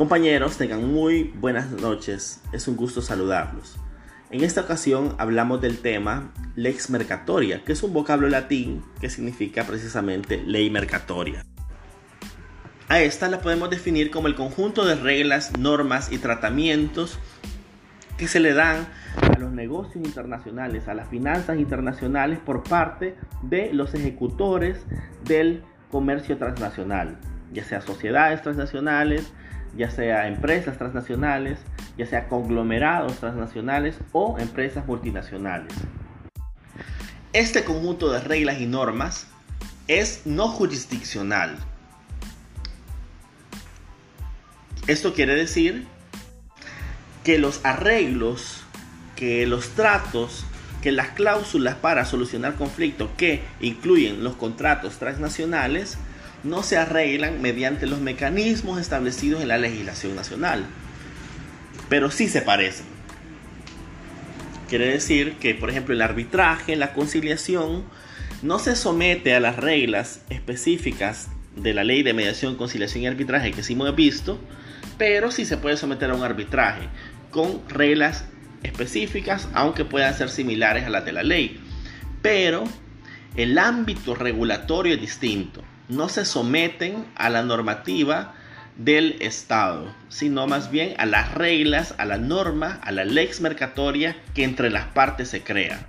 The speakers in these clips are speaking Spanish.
Compañeros, tengan muy buenas noches. Es un gusto saludarlos. En esta ocasión hablamos del tema lex mercatoria, que es un vocablo latín que significa precisamente ley mercatoria. A esta la podemos definir como el conjunto de reglas, normas y tratamientos que se le dan a los negocios internacionales, a las finanzas internacionales por parte de los ejecutores del comercio transnacional, ya sea sociedades transnacionales, ya sea empresas transnacionales, ya sea conglomerados transnacionales o empresas multinacionales. Este conjunto de reglas y normas es no jurisdiccional. Esto quiere decir que los arreglos, que los tratos, que las cláusulas para solucionar conflictos que incluyen los contratos transnacionales no se arreglan mediante los mecanismos establecidos en la legislación nacional, pero sí se parecen. Quiere decir que, por ejemplo, el arbitraje, la conciliación, no se somete a las reglas específicas de la ley de mediación, conciliación y arbitraje que sí hemos visto, pero sí se puede someter a un arbitraje con reglas específicas, aunque puedan ser similares a las de la ley. Pero el ámbito regulatorio es distinto no se someten a la normativa del Estado, sino más bien a las reglas, a la norma, a la lex mercatoria que entre las partes se crea.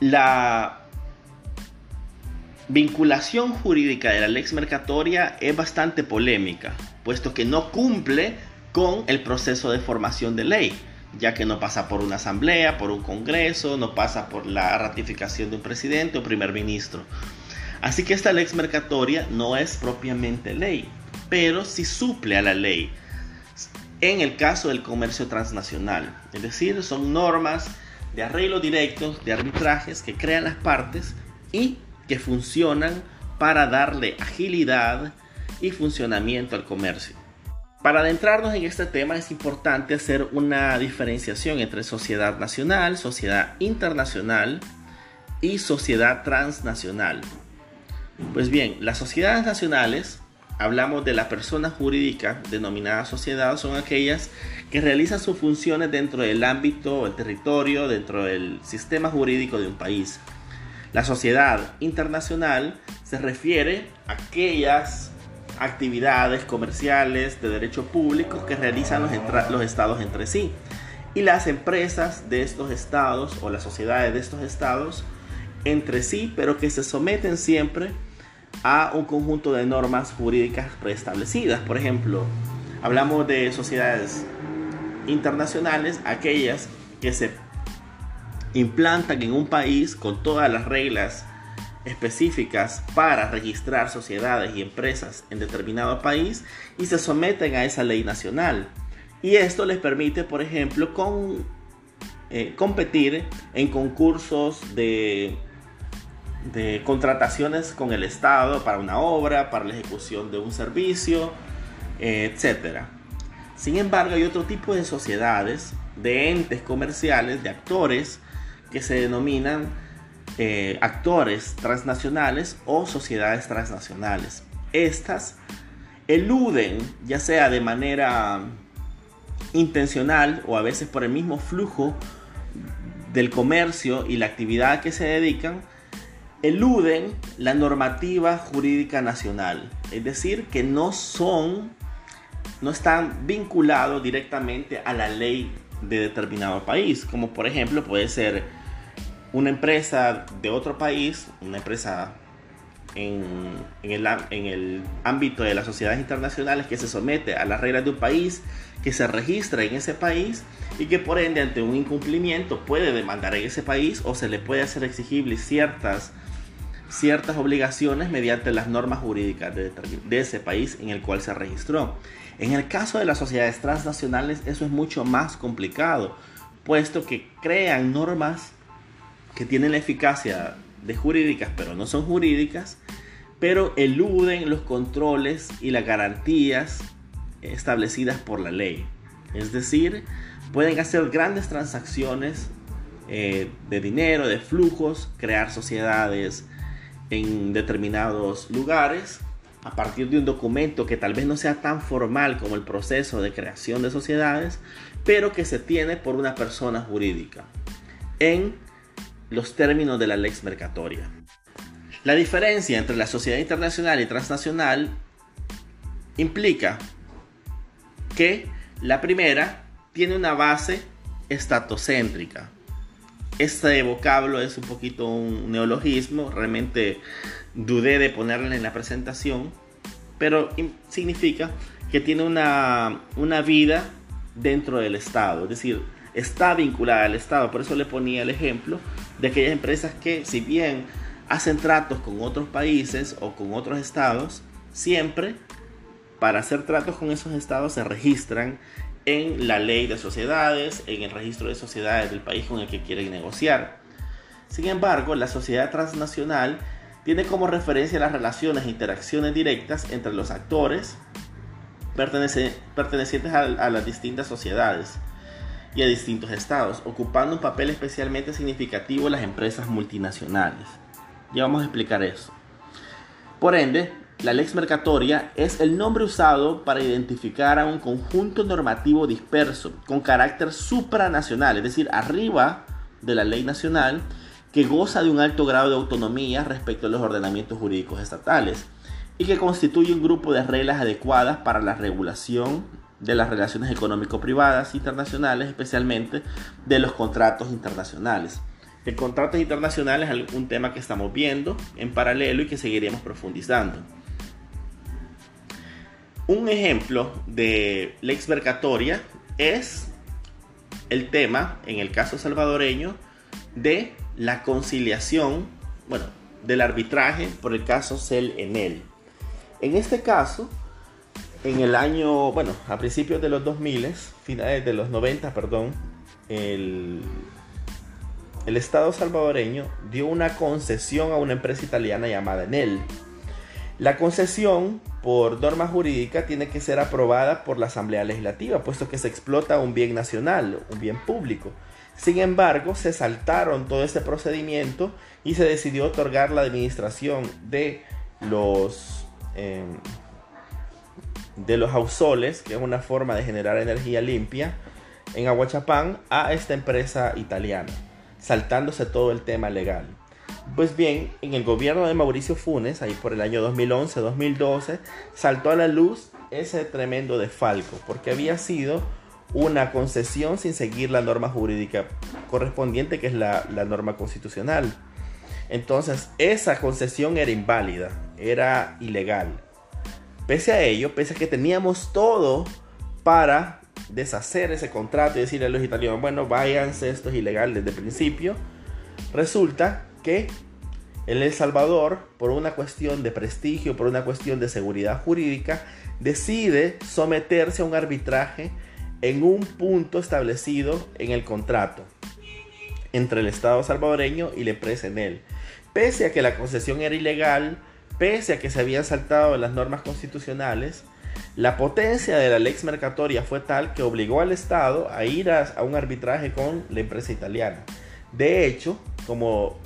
La vinculación jurídica de la lex mercatoria es bastante polémica, puesto que no cumple con el proceso de formación de ley, ya que no pasa por una asamblea, por un congreso, no pasa por la ratificación de un presidente o primer ministro. Así que esta lex mercatoria no es propiamente ley, pero sí suple a la ley en el caso del comercio transnacional. Es decir, son normas de arreglo directos, de arbitrajes que crean las partes y que funcionan para darle agilidad y funcionamiento al comercio. Para adentrarnos en este tema es importante hacer una diferenciación entre sociedad nacional, sociedad internacional y sociedad transnacional. Pues bien, las sociedades nacionales, hablamos de la persona jurídica denominada sociedad, son aquellas que realizan sus funciones dentro del ámbito, el territorio, dentro del sistema jurídico de un país. La sociedad internacional se refiere a aquellas actividades comerciales de derecho público que realizan los, los, estados entre sí. Y las empresas de estos estados o las sociedades de estos estados entre sí, pero que se someten siempre a un conjunto de normas jurídicas preestablecidas. Por ejemplo, hablamos de sociedades internacionales, aquellas que se implantan en un país con todas las reglas específicas para registrar sociedades y empresas en determinado país y se someten a esa ley nacional. Y esto les permite, por ejemplo, con, eh, competir en concursos de de contrataciones con el Estado para una obra, para la ejecución de un servicio, etc. Sin embargo, hay otro tipo de sociedades, de entes comerciales, de actores, que se denominan eh, actores transnacionales o sociedades transnacionales. Estas eluden, ya sea de manera intencional o a veces por el mismo flujo del comercio y la actividad que se dedican, eluden la normativa jurídica nacional, es decir, que no son, no están vinculados directamente a la ley de determinado país, como por ejemplo puede ser una empresa de otro país, una empresa en, el, en, el, ámbito de las sociedades internacionales que se somete a las reglas de un país, que se registra en ese país y que por ende ante un incumplimiento puede demandar en ese país o se le puede hacer exigible ciertas ciertas obligaciones mediante las normas jurídicas de, ese país en el cual se registró. En el caso de las sociedades transnacionales eso es mucho más complicado, puesto que crean normas que tienen la eficacia de jurídicas pero no son jurídicas, pero eluden los controles y las garantías establecidas por la ley. Es decir, pueden hacer grandes transacciones eh, de dinero, de flujos, crear sociedades, en determinados lugares a partir de un documento que tal vez no sea tan formal como el proceso de creación de sociedades, pero que se tiene por una persona jurídica en los términos de la lex mercatoria. La diferencia entre la sociedad internacional y transnacional implica que la primera tiene una base estatocéntrica. Este vocablo es un poquito un neologismo, realmente dudé de ponerlo en la presentación, pero significa que tiene una, una vida dentro del Estado, es decir, está vinculada al Estado. Por eso le ponía el ejemplo de aquellas empresas que, si bien hacen tratos con otros países o con otros estados, siempre para hacer tratos con esos estados se registran en la ley de sociedades, en el registro de sociedades del país con el que quieren negociar. Sin embargo, la sociedad transnacional tiene como referencia las relaciones e interacciones directas entre los actores pertenecientes a, a las distintas sociedades y a distintos estados, ocupando un papel especialmente significativo en las empresas multinacionales. Ya vamos a explicar eso. Por ende, la lex mercatoria es el nombre usado para identificar a un conjunto normativo disperso con carácter supranacional, es decir, arriba de la ley nacional, que goza de un alto grado de autonomía respecto a los ordenamientos jurídicos estatales y que constituye un grupo de reglas adecuadas para la regulación de las relaciones económico-privadas internacionales, especialmente de los contratos internacionales. El contrato internacional es un tema que estamos viendo en paralelo y que seguiremos profundizando. Un ejemplo de lex mercatoria es el tema, en el caso salvadoreño, de la conciliación, bueno, del arbitraje por el caso Cel Enel. En este caso, en el año, bueno, a principios de los 2000, finales de los 90, perdón, el, el Estado salvadoreño dio una concesión a una empresa italiana llamada Enel. La concesión, por norma jurídica, tiene que ser aprobada por la Asamblea Legislativa, puesto que se explota un bien nacional, un bien público. Sin embargo, se saltaron todo este procedimiento y se decidió otorgar la administración de los, em, de los ausoles, que es una forma de generar energía limpia, en Aguachapán a esta empresa italiana, saltándose todo el tema legal. Pues bien, en el gobierno de Mauricio Funes, ahí por el año 2011-2012, saltó a la luz ese tremendo defalco, porque había sido una concesión sin seguir la norma jurídica correspondiente, que es la, norma constitucional. Entonces, esa concesión era inválida, era ilegal. Pese a ello, pese a que teníamos todo para deshacer ese contrato y decirle a los italianos, bueno, váyanse, esto es ilegal desde el principio, resulta que en El Salvador, por una cuestión de prestigio, por una cuestión de seguridad jurídica, decide someterse a un arbitraje en un punto establecido en el contrato entre el Estado salvadoreño y la empresa en él. Pese a que la concesión era ilegal, pese a que se habían saltado las normas constitucionales, la potencia de la lex mercatoria fue tal que obligó al Estado a ir a, un arbitraje con la empresa italiana. De hecho, como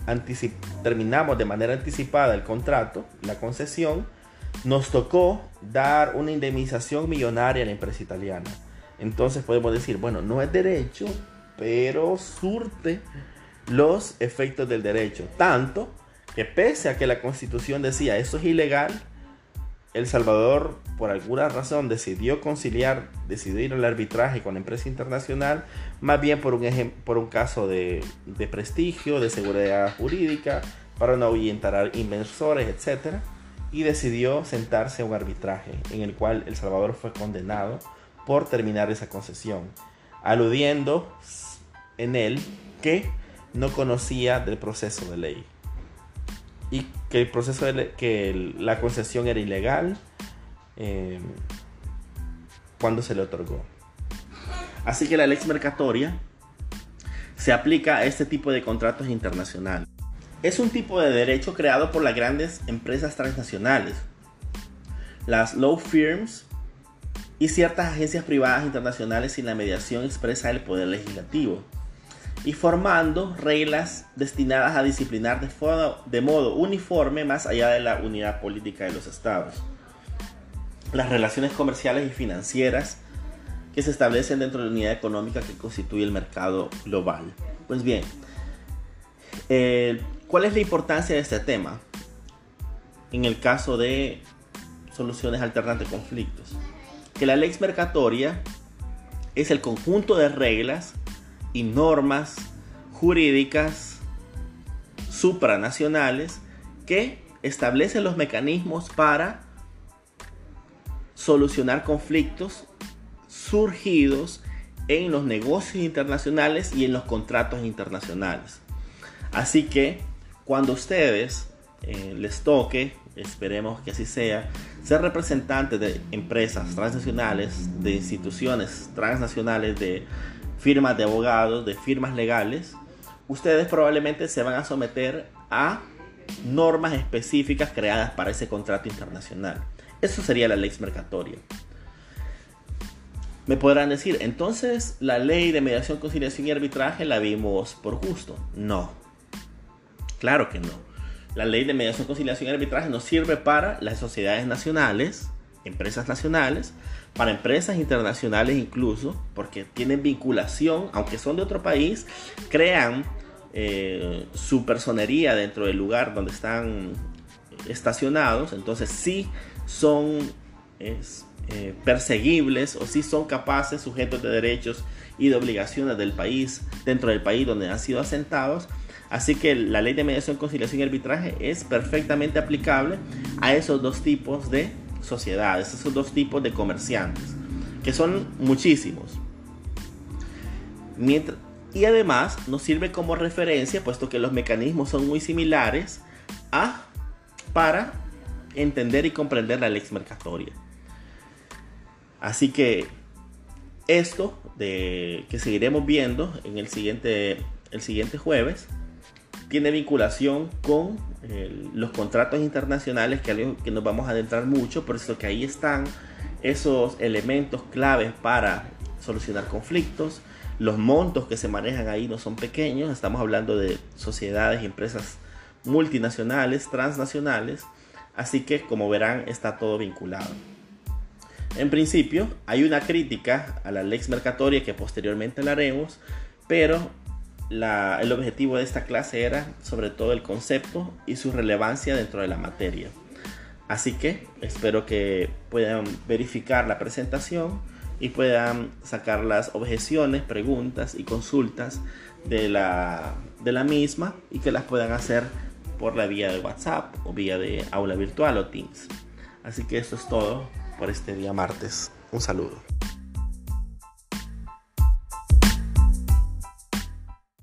terminamos de manera anticipada el contrato, la concesión, nos tocó dar una indemnización millonaria a la empresa italiana. Entonces podemos decir, bueno, no es derecho, pero surte los efectos del derecho. Tanto que pese a que la constitución decía eso es ilegal, El Salvador por alguna razón decidió conciliar, decidió ir al arbitraje con la empresa internacional, más bien por un, caso de, de prestigio, de seguridad jurídica, para no ahuyentar a inversores, etc. Y decidió sentarse a un arbitraje en el cual El Salvador fue condenado por terminar esa concesión, aludiendo en él que no conocía del proceso de ley y que el proceso de que la concesión era ilegal em, cuando se le otorgó. Así que la ley mercatoria se aplica a este tipo de contratos internacionales. Es un tipo de derecho creado por las grandes empresas transnacionales, las law firms y ciertas agencias privadas internacionales sin la mediación expresa del Poder Legislativo, y formando reglas destinadas a disciplinar de, modo uniforme más allá de la unidad política de los estados. las relaciones comerciales y financieras que se establecen dentro de la unidad económica que constituye el mercado global. Pues bien, eh, ¿cuál es la importancia de este tema en el caso de soluciones alternativas de conflictos? Que la ley mercatoria es el conjunto de reglas y normas jurídicas supranacionales que establecen los mecanismos para solucionar conflictos surgidos en los negocios internacionales y en los contratos internacionales. Así que cuando ustedes eh, les toque, esperemos que así sea, ser representantes de empresas transnacionales, de instituciones transnacionales, de firmas de abogados, de firmas legales, ustedes probablemente se van a someter a normas específicas creadas para ese contrato internacional. Eso sería la ley mercatoria. Me podrán decir, entonces la ley de mediación, conciliación y arbitraje la vimos por gusto. No. Claro que no. La ley de mediación, conciliación y arbitraje no sirve para las sociedades nacionales, empresas nacionales, para empresas internacionales incluso, porque tienen vinculación, aunque son de otro país, crean eh, su personería dentro del lugar donde están estacionados, entonces sí son eh, perseguibles o si son capaces, sujetos de derechos y de obligaciones del país, dentro del país donde han sido asentados. Así que la ley de mediación, conciliación y arbitraje es perfectamente aplicable a esos dos tipos de sociedades, esos dos tipos de comerciantes, que son muchísimos. y además nos sirve como referencia, puesto que los mecanismos son muy similares, a, para entender y comprender la lex mercatoria. Así que esto de que seguiremos viendo en el siguiente, el siguiente jueves tiene vinculación con los contratos internacionales que, que nos vamos a adentrar mucho, por eso que ahí están esos elementos claves para solucionar conflictos. Los montos que se manejan ahí no son pequeños, estamos hablando de sociedades y empresas multinacionales, transnacionales, Así que como verán está todo vinculado. En principio hay una crítica a la lex mercatoria que posteriormente la haremos, pero el objetivo de esta clase era sobre todo el concepto y su relevancia dentro de la materia. Así que espero que puedan verificar la presentación y puedan sacar las objeciones, preguntas y consultas de la, de la misma y que las puedan hacer por la vía de WhatsApp o vía de aula virtual o Teams. Así que eso es todo por este día martes. Un saludo.